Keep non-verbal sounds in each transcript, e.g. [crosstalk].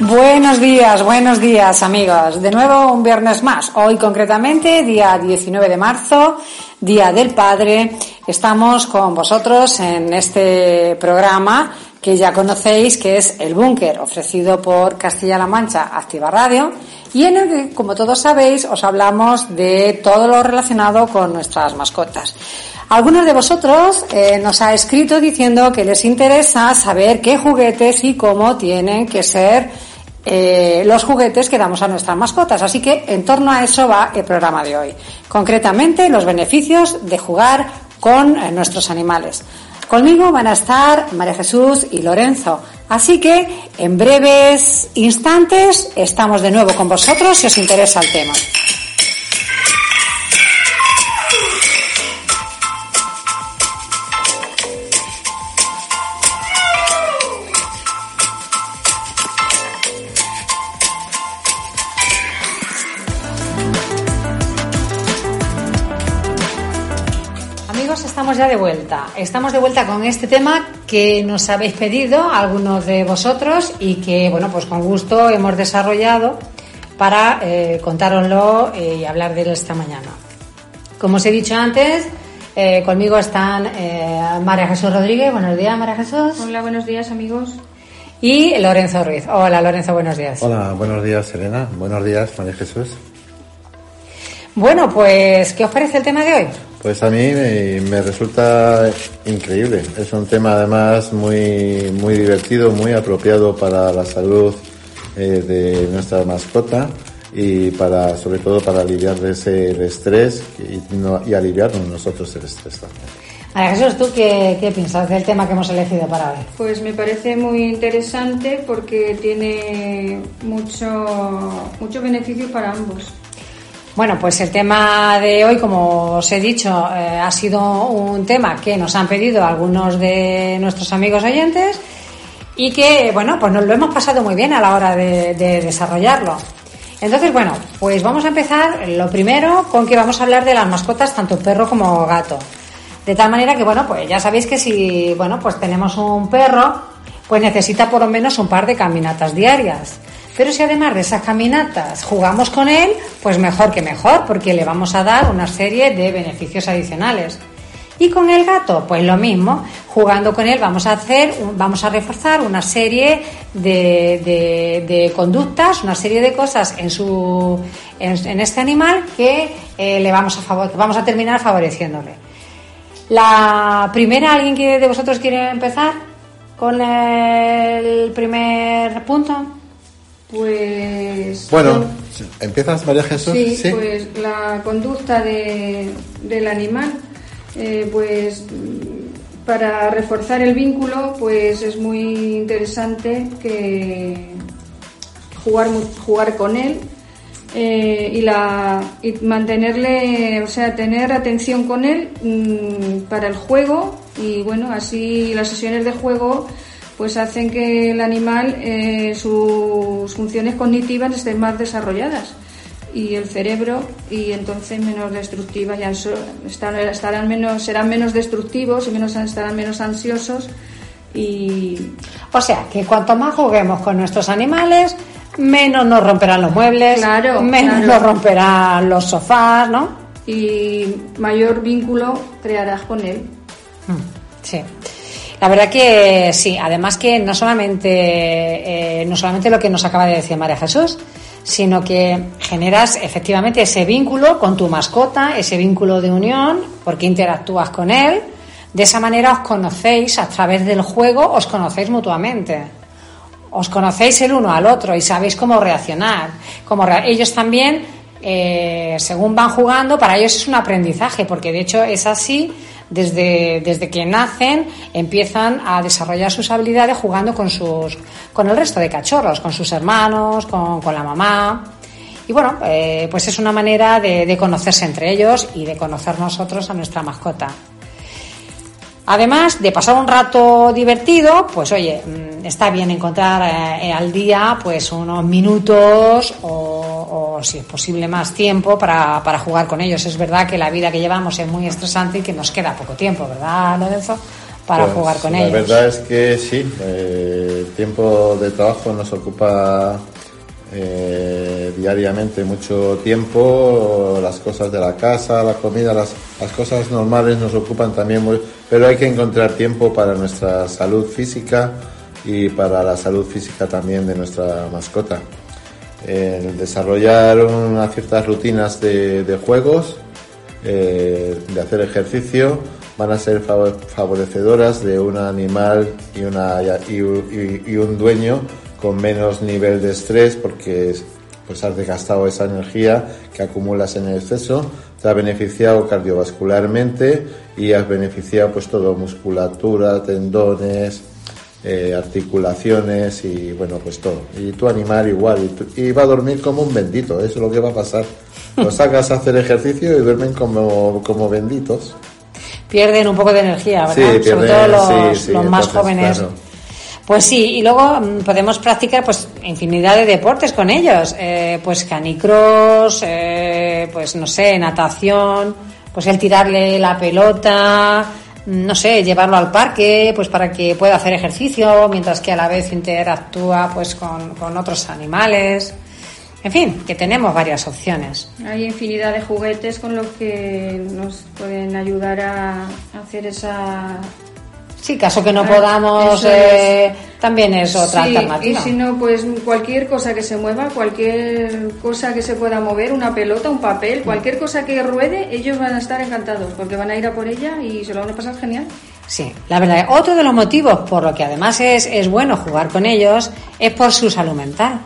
Buenos días, buenos días amigos. De nuevo un viernes más. Hoy concretamente, día 19 de marzo, Día del Padre. Estamos con vosotros en este programa que ya conocéis, que es El Búnker, ofrecido por Castilla-La Mancha Activa Radio, y en el que, como todos sabéis, os hablamos de todo lo relacionado con nuestras mascotas. Algunos de vosotros eh, nos ha escrito diciendo que les interesa saber qué juguetes y cómo tienen que ser eh, los juguetes que damos a nuestras mascotas. Así que en torno a eso va el programa de hoy. Concretamente, los beneficios de jugar con eh, nuestros animales. Conmigo van a estar María Jesús y Lorenzo. Así que en breves instantes estamos de nuevo con vosotros si os interesa el tema. Ya de vuelta. Estamos de vuelta con este tema que nos habéis pedido algunos de vosotros y que, bueno, pues con gusto hemos desarrollado para eh, contároslo eh, y hablar de él esta mañana. Como os he dicho antes, eh, conmigo están eh, María Jesús Rodríguez. Buenos días, María Jesús. Hola, buenos días, amigos. Y Lorenzo Ruiz. Hola, Lorenzo, buenos días. Hola, buenos días, Elena. Buenos días, María Jesús. Bueno, pues, ¿qué os parece el tema de hoy? Pues a mí me, resulta increíble. Es un tema además muy, muy divertido, muy apropiado para la salud eh, de nuestra mascota y para, sobre todo para aliviar ese el estrés y, no, y aliviarnos nosotros el estrés también. María Jesús, ¿tú qué, qué piensas del tema que hemos elegido para hoy? Pues me parece muy interesante porque tiene mucho, mucho beneficio para ambos. Bueno, pues el tema de hoy, como os he dicho, eh, ha sido un tema que nos han pedido algunos de nuestros amigos oyentes y que, bueno, pues nos lo hemos pasado muy bien a la hora de, de desarrollarlo. Entonces, bueno, pues vamos a empezar lo primero con que vamos a hablar de las mascotas, tanto perro como gato. De tal manera que, bueno, pues ya sabéis que si, bueno, pues tenemos un perro, pues necesita por lo menos un par de caminatas diarias. Pero si además de esas caminatas jugamos con él, pues mejor que mejor, porque le vamos a dar una serie de beneficios adicionales. Y con el gato, pues lo mismo. Jugando con él vamos a hacer, vamos a reforzar una serie de, conductas, una serie de cosas en su, en, este animal que eh, le vamos a favor, vamos a terminar favoreciéndole. La primera, alguien de vosotros quiere empezar con el primer punto. Pues. Bueno, ¿empiezas, María Jesús? Sí, pues la conducta de, del animal, eh, pues para reforzar el vínculo, pues es muy interesante que jugar, jugar con él eh, y, la, y mantenerle, o sea, tener atención con él mm, para el juego y bueno, así las sesiones de juego pues hacen que el animal eh, sus funciones cognitivas estén más desarrolladas y el cerebro y entonces menos destructivas ya estarán menos serán menos destructivos y menos estarán menos ansiosos y o sea que cuanto más juguemos con nuestros animales menos nos romperán los muebles menos nos romperán los sofás no y mayor vínculo crearás con él. Mm, sí la verdad que sí, además que no solamente, eh, no solamente lo que nos acaba de decir María Jesús, sino que generas efectivamente ese vínculo con tu mascota, ese vínculo de unión, porque interactúas con él. De esa manera os conocéis, a través del juego os conocéis mutuamente. Os conocéis el uno al otro y sabéis cómo reaccionar. Como ellos también, eh, según van jugando, para ellos es un aprendizaje, porque de hecho es así desde, desde que nacen empiezan a desarrollar sus habilidades jugando con, sus, con el resto de cachorros, con sus hermanos, con, con la mamá. Y bueno, eh, pues es una manera de, conocerse entre ellos y de conocer nosotros a nuestra mascota. Además de pasar un rato divertido, pues oye, mm, está bien encontrar eh, al día pues unos minutos o, si es posible más tiempo para, para, jugar con ellos. Es verdad que la vida que llevamos es muy estresante y que nos queda poco tiempo, ¿verdad, Lorenzo? para Pues, jugar con la ellos. La verdad es que sí, eh, el tiempo de trabajo nos ocupa eh, diariamente mucho tiempo, las cosas de la casa, la comida, las, las cosas normales nos ocupan también, muy, pero hay que encontrar tiempo para nuestra salud física y para la salud física también de nuestra mascota. El desarrollar unas ciertas rutinas de, juegos, eh, de hacer ejercicio, van a ser fav- favorecedoras de un animal y, un dueño con menos nivel de estrés porque pues has desgastado esa energía que acumulas en exceso, te ha beneficiado cardiovascularmente y has beneficiado pues todo, musculatura, tendones, eh, articulaciones y bueno pues todo. Y tu animal igual, y, tu- y va a dormir como un bendito, eso es lo que va a pasar. Lo sacas a hacer ejercicio y duermen como, como benditos. Pierden un poco de energía, ¿verdad? Sí, Sobre todo los, sí, sí, los más entonces, jóvenes. claro. Pues sí, y luego mm, podemos practicar pues infinidad de deportes con ellos, eh, pues canicross, eh, pues no sé, natación, pues el tirarle la pelota, no sé, llevarlo al parque, pues para que pueda hacer ejercicio, mientras que a la vez interactúa pues con, con otros animales. En fin, que tenemos varias opciones. Hay infinidad de juguetes con los que nos pueden ayudar a hacer esa... Sí, caso que no Ah, podamos, eh, también es otra Sí, alternativa. Y si no, pues cualquier cosa que se mueva, cualquier cosa que se pueda mover, una pelota, un papel, cualquier cosa que ruede, ellos van a estar encantados porque van a ir a por ella y se lo van a pasar genial. Sí, la verdad, otro de los motivos por lo que además es, es bueno jugar con ellos es por su salud mental.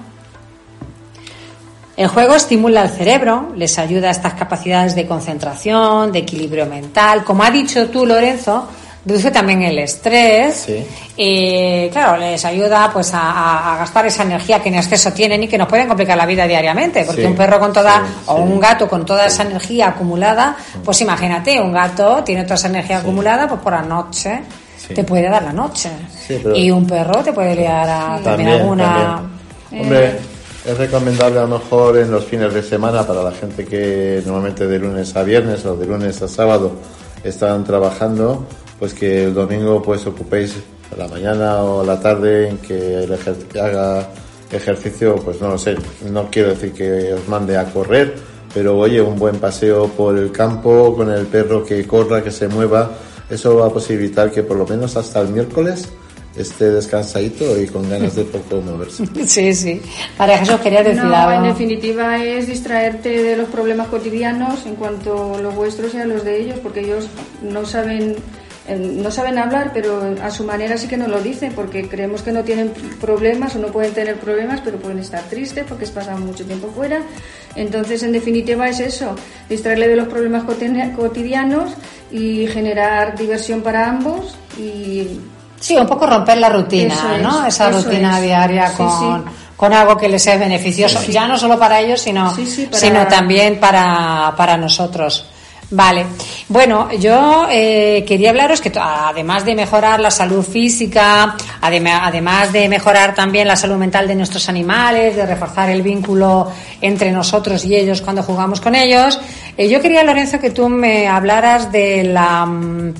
El juego estimula el cerebro, les ayuda a estas capacidades de concentración, de equilibrio mental. Como ha dicho tú, Lorenzo, reduce también el estrés. Sí. Y claro, les ayuda pues a, a- a gastar esa energía que en exceso tienen y que nos pueden complicar la vida diariamente. Porque Sí, un perro con toda, sí, o sí. un gato con toda esa energía acumulada, pues imagínate, un gato tiene toda esa energía acumulada, pues por la noche Sí. te puede dar la noche. Sí, pero- Y un perro te puede liar a también, alguna. también. Hombre, es recomendable a lo mejor en los fines de semana para la gente que normalmente de lunes a viernes o de lunes a sábado están trabajando, pues que el domingo pues ocupéis la mañana o la tarde en que el ejer- haga ejercicio, pues no lo sé, no quiero decir que os mande a correr, pero oye, un buen paseo por el campo con el perro que corra, que se mueva, eso va a posibilitar que por lo menos hasta el miércoles esté descansadito y con ganas de poco moverse. [laughs] Sí, sí. María Jesús, quería decir No, algo. en definitiva es distraerte de los problemas cotidianos en cuanto a los vuestros y a los de ellos, porque ellos no saben no saben hablar, pero a su manera sí que nos lo dicen, porque creemos que no tienen problemas o no pueden tener problemas, pero pueden estar tristes porque pasado mucho tiempo fuera. Entonces, en definitiva es eso, distraerle de los problemas cotidia- cotidianos y generar diversión para ambos y Sí, un poco romper la rutina, Eso es, ¿no? Esa rutina es. diaria Sí, con, sí. con algo que les es beneficioso, ya no solo para ellos, sino, Sí, sí, para- sino también para, para nosotros. Vale. Bueno, yo eh, quería hablaros que además de mejorar la salud física, además de mejorar también la salud mental de nuestros animales, de reforzar el vínculo entre nosotros y ellos cuando jugamos con ellos, eh, yo quería, Lorenzo, que tú me hablaras de la, mm,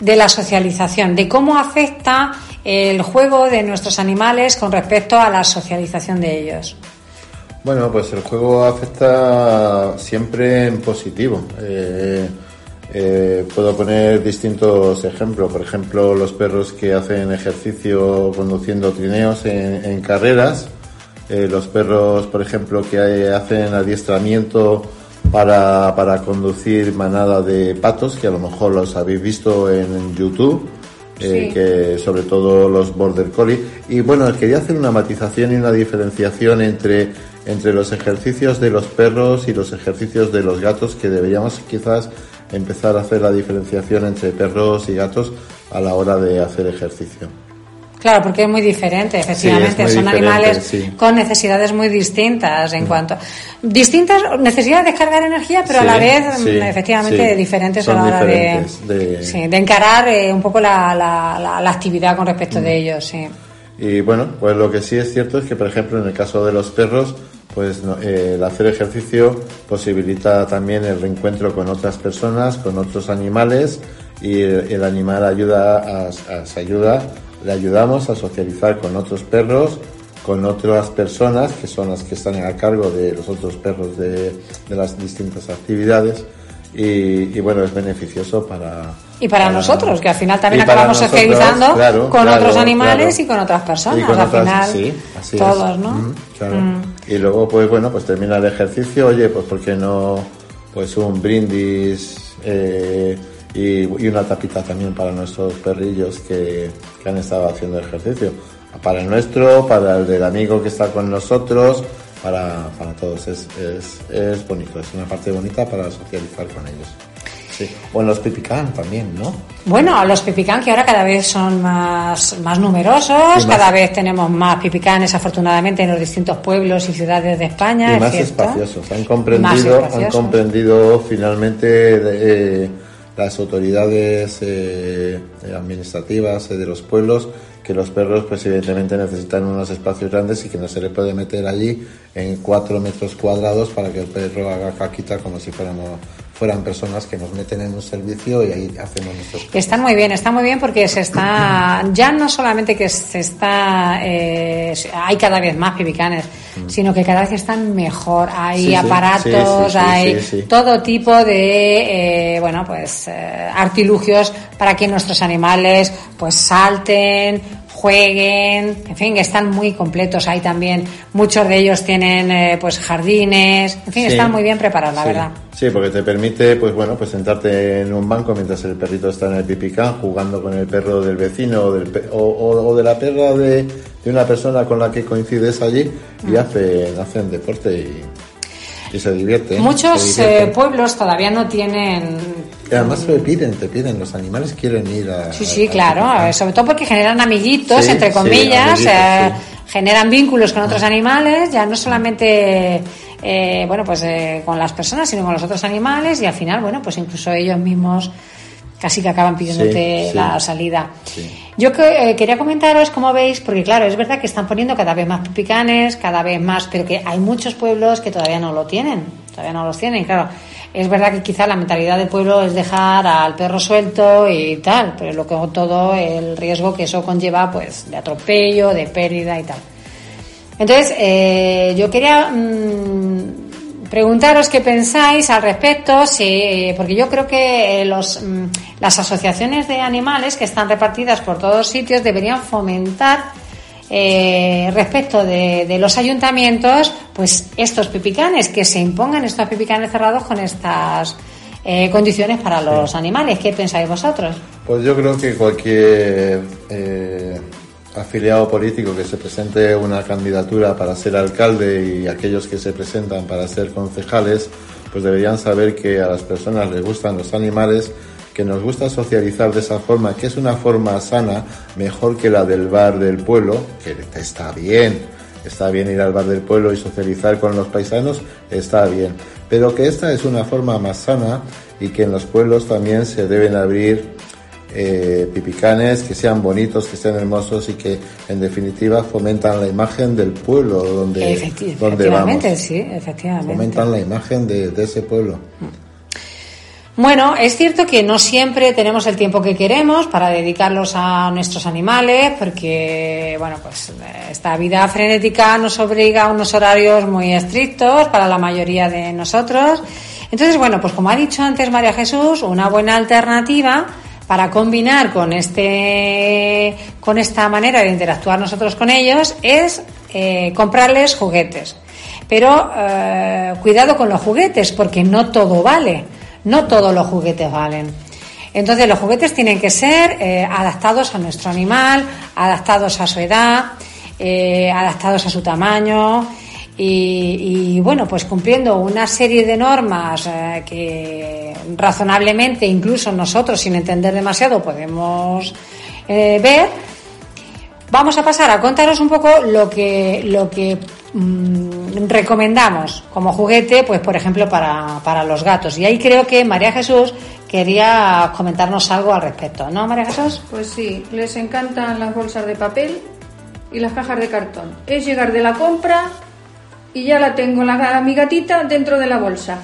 de la socialización, de cómo afecta el juego de nuestros animales con respecto a la socialización de ellos. Bueno, pues el juego afecta siempre en positivo. Eh, eh, puedo poner distintos ejemplos. Por ejemplo, los perros que hacen ejercicio conduciendo trineos en, en carreras. Eh, los perros, por ejemplo, que hay- hacen adiestramiento para, para conducir manada de patos, que a lo mejor los habéis visto en YouTube. eh, Sí. que sobre todo los border collie y bueno quería hacer una matización y una diferenciación entre entre los ejercicios de los perros y los ejercicios de los gatos que deberíamos quizás empezar a hacer la diferenciación entre perros y gatos a la hora de hacer ejercicio Claro, porque es muy diferente, efectivamente. muy Son diferente, animales sí. con necesidades muy distintas en cuanto. Distintas necesidades de descargar energía, pero a la vez, mm, efectivamente, diferentes Son a la hora de, de- encarar eh, un poco la, la, la- la actividad con respecto de ellos, sí. Y bueno, pues lo que sí es cierto es que, por ejemplo, en el caso de los perros, pues eh, el hacer ejercicio posibilita también el reencuentro con otras personas, con otros animales y el, animal ayuda se ayuda, le ayudamos a socializar con otros perros, con otras personas que son las que están a cargo de los otros perros de las distintas actividades y, bueno, es beneficioso para... Y para, nosotros, que al final también acabamos socializando con otros animales y con otras personas, al final sí, así todos, ¿no? Mm. Y luego, pues bueno, pues termina el ejercicio, oye, pues ¿por qué no pues un brindis eh, y, una tapita también para nuestros perrillos que, que han estado haciendo ejercicio? Para el nuestro, para el del amigo que está con nosotros, para, para todos. Es, es, es, bonito, es una parte bonita para socializar con ellos. Sí. O en los pipicán también, ¿no? Bueno, los pipicán que ahora cada vez son más, más numerosos, cada vez tenemos más pipicanes afortunadamente en los distintos pueblos y ciudades de España. Y más espaciosos. Han comprendido, han comprendido finalmente eh, las autoridades eh, administrativas eh, de los pueblos que los perros pues evidentemente necesitan unos espacios grandes y que no se le puede meter allí en cuatro metros cuadrados para que el perro haga caquita como si fuéramos fueran personas que nos meten en un servicio y ahí hacemos nuestros están muy bien está muy bien porque se está ya no solamente que se está eh, hay cada vez más pibicanes mm. sino que cada vez están mejor. Hay aparatos hay todo tipo de eh, bueno pues eh, artilugios para que nuestros animales pues salten jueguen, en fin, están muy completos. Hay también, muchos de ellos tienen eh, pues jardines, en fin, están muy bien preparados, la verdad. Sí, porque te permite, pues bueno, pues sentarte en un banco mientras el perrito está en el pipicán jugando con el perro del vecino o, del, o, de la perra de, de, una persona con la que coincides allí y mm. hacen, hacen deporte y, y se divierte. Muchos eh, pueblos todavía no tienen además te piden, te piden, los animales quieren ir a... Sí, sí, claro, sobre todo porque generan amiguitos, entre comillas, eh, generan vínculos con otros animales, ya no solamente, eh, bueno, pues eh, con las personas, sino con los otros animales y al final, bueno, pues incluso ellos mismos casi que acaban pidiéndote la salida. Yo que, quería comentaros cómo veis, porque claro, es verdad que están poniendo cada vez más picanes, cada vez más, pero que hay muchos pueblos que todavía no lo tienen, todavía no los tienen, claro es verdad que quizá la mentalidad del pueblo es dejar al perro suelto y tal, pero lo que todo el riesgo que eso conlleva, pues, de atropello, de pérdida y tal. Entonces, eh, yo quería mm, preguntaros qué pensáis al respecto, porque yo creo que los, mm, las asociaciones de animales que están repartidas por todos sitios deberían fomentar eh, respecto de, los ayuntamientos, pues estos pipicanes, que se impongan estos pipicanes cerrados con estas eh, condiciones para los animales. ¿Qué pensáis vosotros? Pues yo creo que cualquier eh, afiliado político que se presente una candidatura para ser alcalde y aquellos que se presentan para ser concejales, pues deberían saber que a las personas les gustan los animales que nos gusta socializar de esa forma, que es una forma sana, mejor que la del bar del pueblo, que está bien, está bien ir al bar del pueblo y socializar con los paisanos, está bien, pero que esta es una forma más sana y que en los pueblos también se deben abrir eh, pipicanes que sean bonitos, que sean hermosos y que en definitiva fomentan la imagen del pueblo donde, donde vamos. sí, efectivamente. Fomentan la imagen de, de ese pueblo. Mm. Bueno, es cierto que no siempre tenemos el tiempo que queremos para dedicarlos a nuestros animales, porque, bueno, pues esta vida frenética nos obliga a unos horarios muy estrictos para la mayoría de nosotros. Entonces, bueno, pues como ha dicho antes María Jesús, una buena alternativa para combinar con este, con esta manera de interactuar nosotros con ellos es eh, comprarles juguetes. Pero eh, cuidado con los juguetes, porque no todo vale no todos los juguetes valen. Entonces los juguetes tienen que ser eh, adaptados a nuestro animal, adaptados a su edad, eh, adaptados a su tamaño y, bueno, pues cumpliendo una serie de normas eh, que razonablemente, incluso nosotros sin entender demasiado, podemos ver. Vamos a pasar a contaros un poco lo que, lo que Mm, recomendamos como juguete, pues por ejemplo para, para, los gatos. Y ahí creo que María Jesús quería comentarnos algo al respecto, ¿no, María Jesús? Pues sí, les encantan las bolsas de papel y las cajas de cartón. Es llegar de la compra y ya la tengo la, mi gatita dentro de la bolsa.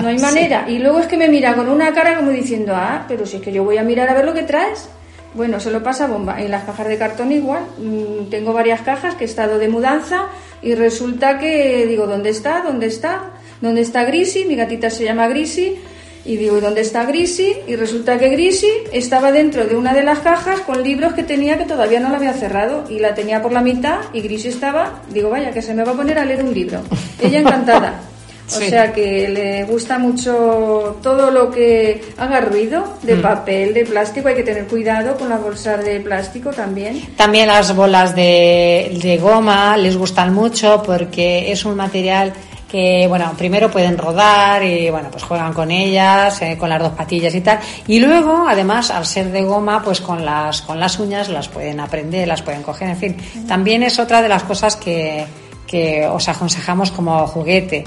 No hay [laughs] manera. Y luego es que me mira con una cara como diciendo, ah, pero si es que yo voy a mirar a ver lo que traes. Bueno, se lo pasa bomba. En las cajas de cartón igual. Mm, tengo varias cajas que he estado de mudanza y resulta que digo, ¿dónde está? ¿Dónde está? ¿Dónde está Grisi? Mi gatita se llama Grisi. Y digo, ¿y dónde está Grisi? Y resulta que Grisi estaba dentro de una de las cajas con libros que tenía que todavía no la había cerrado. Y la tenía por la mitad y Grisi estaba, digo, vaya, que se me va a poner a leer un libro. Ella encantada. O sea que le gusta mucho todo lo que haga ruido de mm. papel, de plástico. Hay que tener cuidado con las bolsas de plástico también. También las bolas de, de goma les gustan mucho porque es un material que bueno primero pueden rodar y bueno pues juegan con ellas eh, con las dos patillas y tal y luego además al ser de goma pues con las con las uñas las pueden aprender las pueden coger en fin también es otra de las cosas que que os aconsejamos como juguete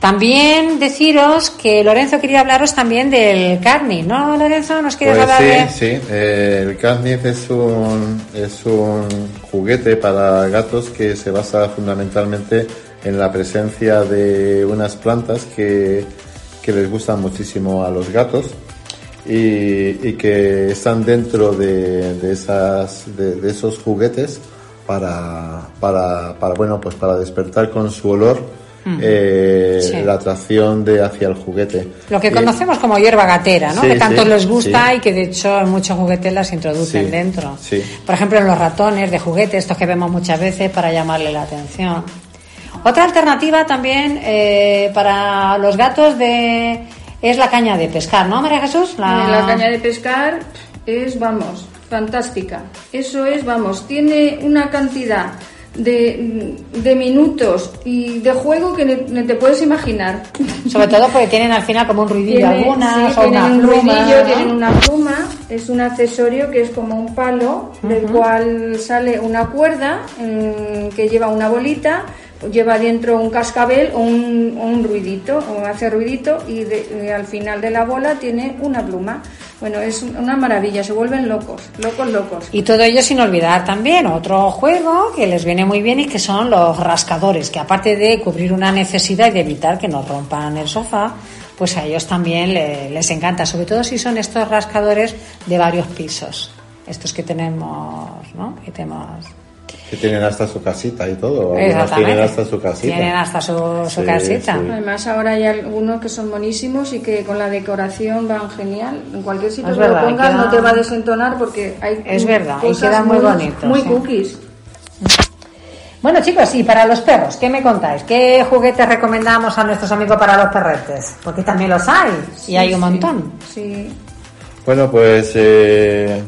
también deciros que Lorenzo quería hablaros también del Carnif, ¿no, Lorenzo? ¿Nos quieres pues hablar sí, Sí, el Carnif es un, es un juguete para gatos que se basa fundamentalmente en la presencia de unas plantas que, que les gustan muchísimo a los gatos y, y que están dentro de, de esas, de, de, esos juguetes para, para, para, bueno, pues para despertar con su olor eh, la atracción de hacia el juguete. Lo que conocemos como hierba gatera, ¿no? que tanto les gusta y que de hecho en muchos juguetes las introducen dentro. Por ejemplo, en los ratones de juguete, estos que vemos muchas veces para llamarle la atención. Otra alternativa también eh, para los gatos de es la caña de pescar, ¿no, María Jesús? La... la caña de pescar es, vamos, fantástica. Eso es, vamos, tiene una cantidad de, de, minutos y de juego que no te puedes imaginar. Sobre todo porque [laughs] tienen al final como un ruidillo algunas, tienen un ruidillo, tienen una pluma, es un accesorio que es como un palo del cual sale una cuerda que lleva una bolita lleva dentro un cascabel o un, un ruidito, o hace ruidito y, y, al final de la bola tiene una pluma. Bueno, es una maravilla, se vuelven locos, locos, locos. Y todo ello sin olvidar también otro juego que les viene muy bien y que son los rascadores, que aparte de cubrir una necesidad y de evitar que nos rompan el sofá, pues a ellos también les encanta, sobre todo si son estos rascadores de varios pisos, estos que tenemos, ¿no? Que tenemos que tienen hasta su casita y todo. Algunos tienen hasta su casita. Tienen hasta su, casita. Además, ahora hay algunos que son buenísimos y que con la decoración van genial. En cualquier sitio que lo pongas no te va a desentonar porque hay. Es verdad, y quedan muy, bonitos. Muy cookies. Bueno, chicos, y para los perros, ¿qué me contáis? ¿Qué juguetes recomendamos a nuestros amigos para los perretes? Porque también los hay, y hay un montón. Sí. Bueno, pues. Eh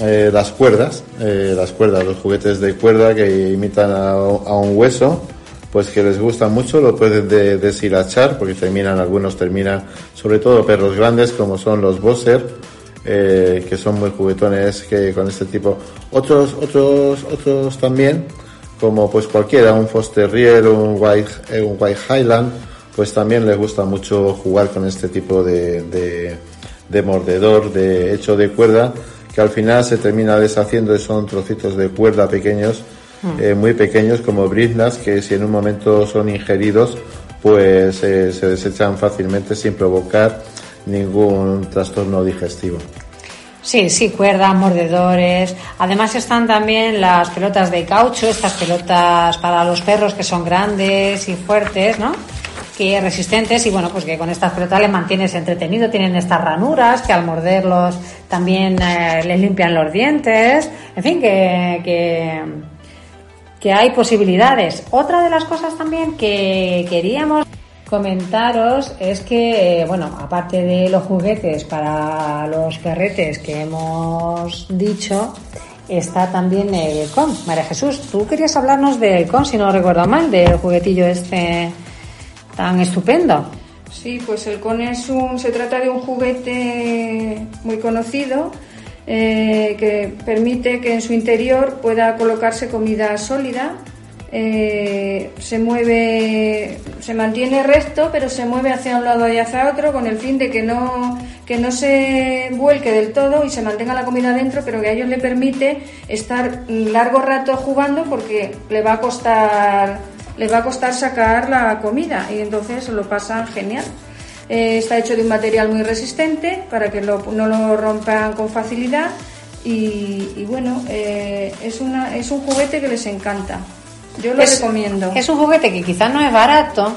eh, las cuerdas, eh, las cuerdas, los juguetes de cuerda que imitan a, un hueso, pues que les gustan mucho, lo pueden deshilachar, porque terminan, algunos terminan, sobre todo perros grandes como son los Bosser, eh, que son muy juguetones que con este tipo. Otros, otros, otros también, como pues cualquiera, un Foster Terrier, un White, un White Highland, pues también les gusta mucho jugar con este tipo de, de, de mordedor, de hecho de cuerda, que al final se termina deshaciendo y son trocitos de cuerda pequeños, hmm. eh, muy pequeños como briznas, que si en un momento son ingeridos, pues eh, se desechan fácilmente sin provocar ningún trastorno digestivo. Sí, sí, cuerdas, mordedores. Además están también las pelotas de caucho, estas pelotas para los perros que son grandes y fuertes, ¿no? Que resistentes y bueno, pues que con estas pelotas les mantienes entretenido, tienen estas ranuras que al morderlos también eh, les limpian los dientes, en fin, que, que, hay posibilidades. Otra de las cosas también que queríamos comentaros es que, eh, bueno, aparte de los juguetes para los perretes que hemos dicho, está también el con. María Jesús, tú querías hablarnos del con, si no recuerdo mal, del juguetillo este tan estupendo. Sí, pues el con es un, se trata de un juguete muy conocido eh, que permite que en su interior pueda colocarse comida sólida. Eh, se mueve, se mantiene recto, pero se mueve hacia un lado y hacia otro con el fin de que no, que no se vuelque del todo y se mantenga la comida dentro, pero que a ellos le permite estar largo rato jugando porque le va a costar les va a costar sacar la comida y entonces lo pasan genial. Eh, está hecho de un material muy resistente para que no lo rompan con facilidad y, bueno, eh, es, una, es un juguete que les encanta. Yo lo recomiendo. Es un juguete que quizás no es barato,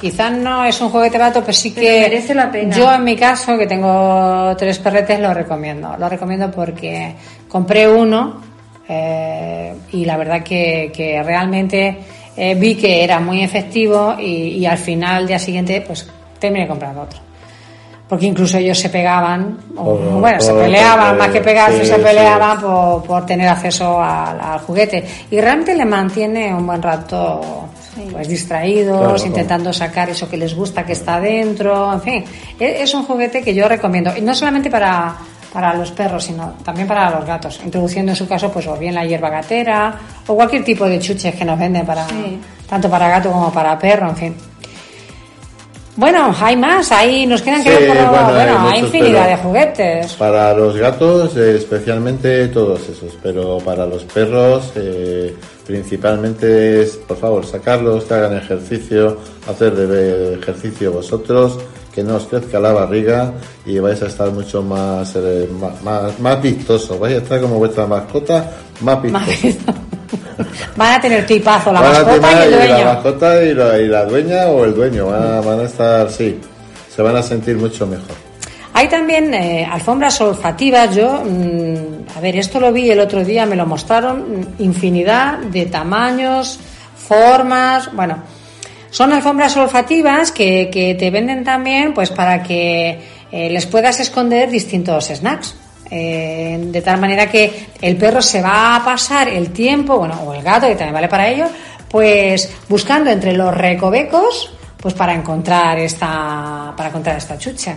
quizás no es un juguete barato, pero sí que merece la pena. Yo en mi caso, que tengo tres perretes, lo recomiendo. Lo recomiendo porque compré uno eh, y la verdad que, que realmente eh, vi que era muy efectivo y, y al final, día siguiente, pues terminé comprando otro. Porque incluso ellos se pegaban, o, bueno, se peleaban, más que pegarse, se peleaban por, por, tener acceso al, juguete. Y realmente le mantiene un buen rato pues distraídos, intentando sacar eso que les gusta que está dentro, en fin. E, es un juguete que yo recomiendo, y no solamente para, para los perros, sino también para los gatos, introduciendo en su caso, pues o bien la hierba gatera, o cualquier tipo de chuches que nos venden para, tanto para gato como para perro, en fin. Bueno, hay más, ahí nos quedan que ver por bueno, hay, infinidad de juguetes. Para los gatos, eh, especialmente todos esos, pero para los perros, eh, principalmente es, por favor, sacarlos, que hagan ejercicio, hacer de ejercicio vosotros, que no os crezca la barriga y vais a estar mucho más, eh, más, más, vistoso, vais a estar como vuestra mascota, más vistoso. Van a tener tipazo la mascota y el dueño. La mascota y la, dueña o el dueño van a, estar, sí, se van a sentir mucho mejor. Hay también eh, alfombras olfativas. Yo, mm, a ver, esto lo vi el otro día, me lo mostraron, infinidad de tamaños, formas, bueno. Son alfombras olfativas que, que te venden también, pues para que eh, les puedas esconder distintos snacks. Eh, de tal manera que el perro se va a pasar el tiempo, bueno, o el gato, que también vale para ello, pues buscando entre los recovecos, pues para encontrar esta, para encontrar esta chucha.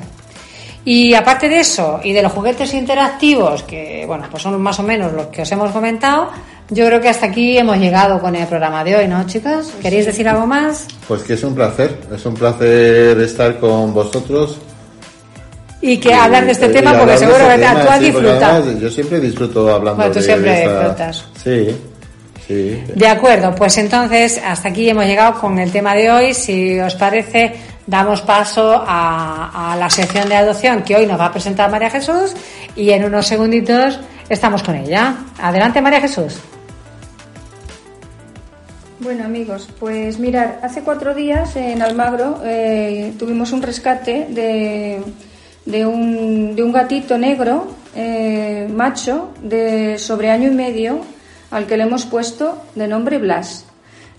Y aparte de eso, y de los juguetes interactivos, que bueno, pues son más o menos los que os hemos comentado, yo creo que hasta aquí hemos llegado con el programa de hoy, ¿no, chicas? ¿Queréis decir algo más? Pues que es un placer, es un placer estar con vosotros y que hablar de este tema porque seguramente tú has disfrutado. Yo siempre disfruto hablando bueno, tú siempre disfrutas. Sí. Sí. De acuerdo, pues entonces hasta aquí hemos llegado con el tema de hoy. Si os parece, damos paso a, a, la sección de adopción que hoy nos va a presentar María Jesús y en unos segunditos estamos con ella. Adelante, María Jesús. Bueno amigos, pues mirar, hace cuatro días en Almagro eh, tuvimos un rescate de de un, de un gatito negro, eh, macho, de sobre año y medio, al que le hemos puesto de nombre Blas.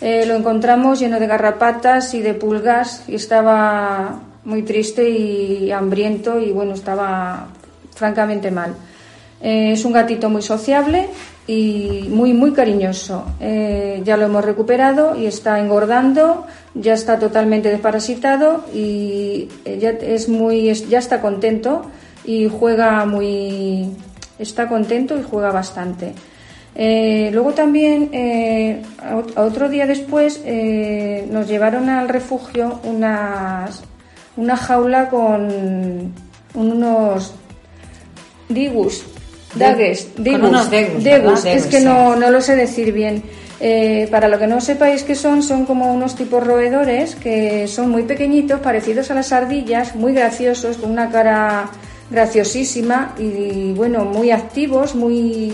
Eh, lo encontramos lleno de garrapatas y de pulgas y estaba muy triste y hambriento y bueno, estaba francamente mal. Es un gatito muy sociable y muy, muy cariñoso. ya lo hemos recuperado y está engordando ya está totalmente desparasitado y eh, ya es muy ya está contento y juega muy está contento y juega bastante eh, luego también eh, otro día después nos llevaron al refugio unas una jaula con unos digus dagues digus, es que no, no lo sé decir bien. Eh, para lo que no sepáis qué son, son como unos tipos roedores que son muy pequeñitos, parecidos a las ardillas, muy graciosos, con una cara graciosísima y bueno, muy activos, muy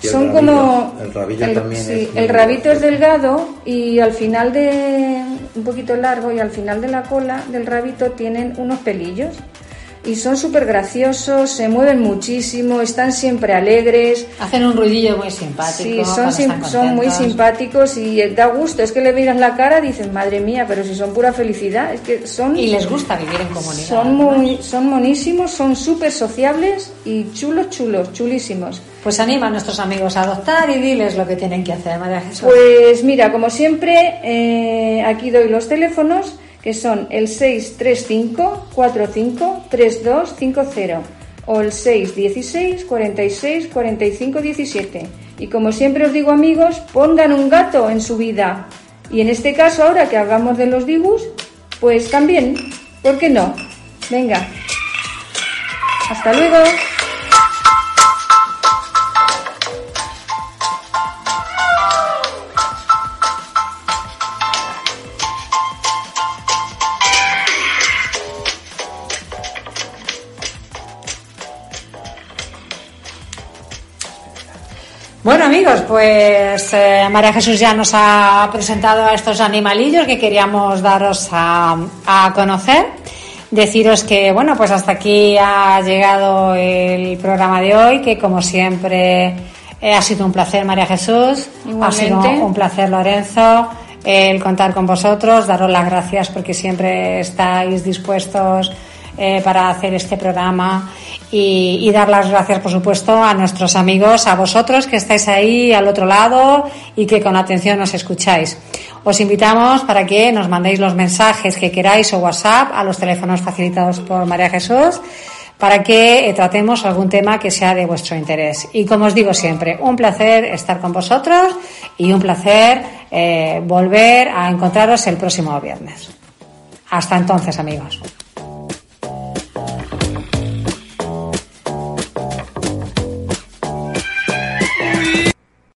son como el rabito también sí, el rabito es delgado y al final de un poquito largo y al final de la cola del rabito tienen unos pelillos y son súper graciosos, se mueven muchísimo, están siempre alegres. Hacen un ruidillo muy simpático. Sí, son, son muy simpáticos y da gusto. Es que le miras la cara y dices, madre mía, pero si son pura felicidad. Es que son. Y les gusta vivir en comunidad. Son, muy, son monísimos, son súper sociables y chulos, chulos, chulísimos. Pues anima a nuestros amigos a adoptar y diles lo que tienen que hacer, María Jesús. Pues mira, como siempre, eh, aquí doy los teléfonos que son el 635 45 3250 o el 616 46 45 17. Y como siempre os digo amigos, pongan un gato en su vida. Y en este caso ahora que hablamos de los dibus, pues también, ¿por qué no? Venga. Hasta luego. Pues eh, María Jesús ya nos ha presentado a estos animalillos que queríamos daros a, a, conocer. Deciros que, bueno, pues hasta aquí ha llegado el programa de hoy, que como siempre eh, ha sido un placer María Jesús, Igualmente. ha sido un placer Lorenzo, el contar con vosotros, daros las gracias porque siempre estáis dispuestos eh, para hacer este programa y, dar las gracias, por supuesto, a nuestros amigos, a vosotros que estáis ahí al otro lado y que con atención nos escucháis. Os invitamos para que nos mandéis los mensajes que queráis o WhatsApp a los teléfonos facilitados por María Jesús para que eh, tratemos algún tema que sea de vuestro interés. Y como os digo siempre, un placer estar con vosotros y un placer eh, volver a encontraros el próximo viernes. Hasta entonces, amigos.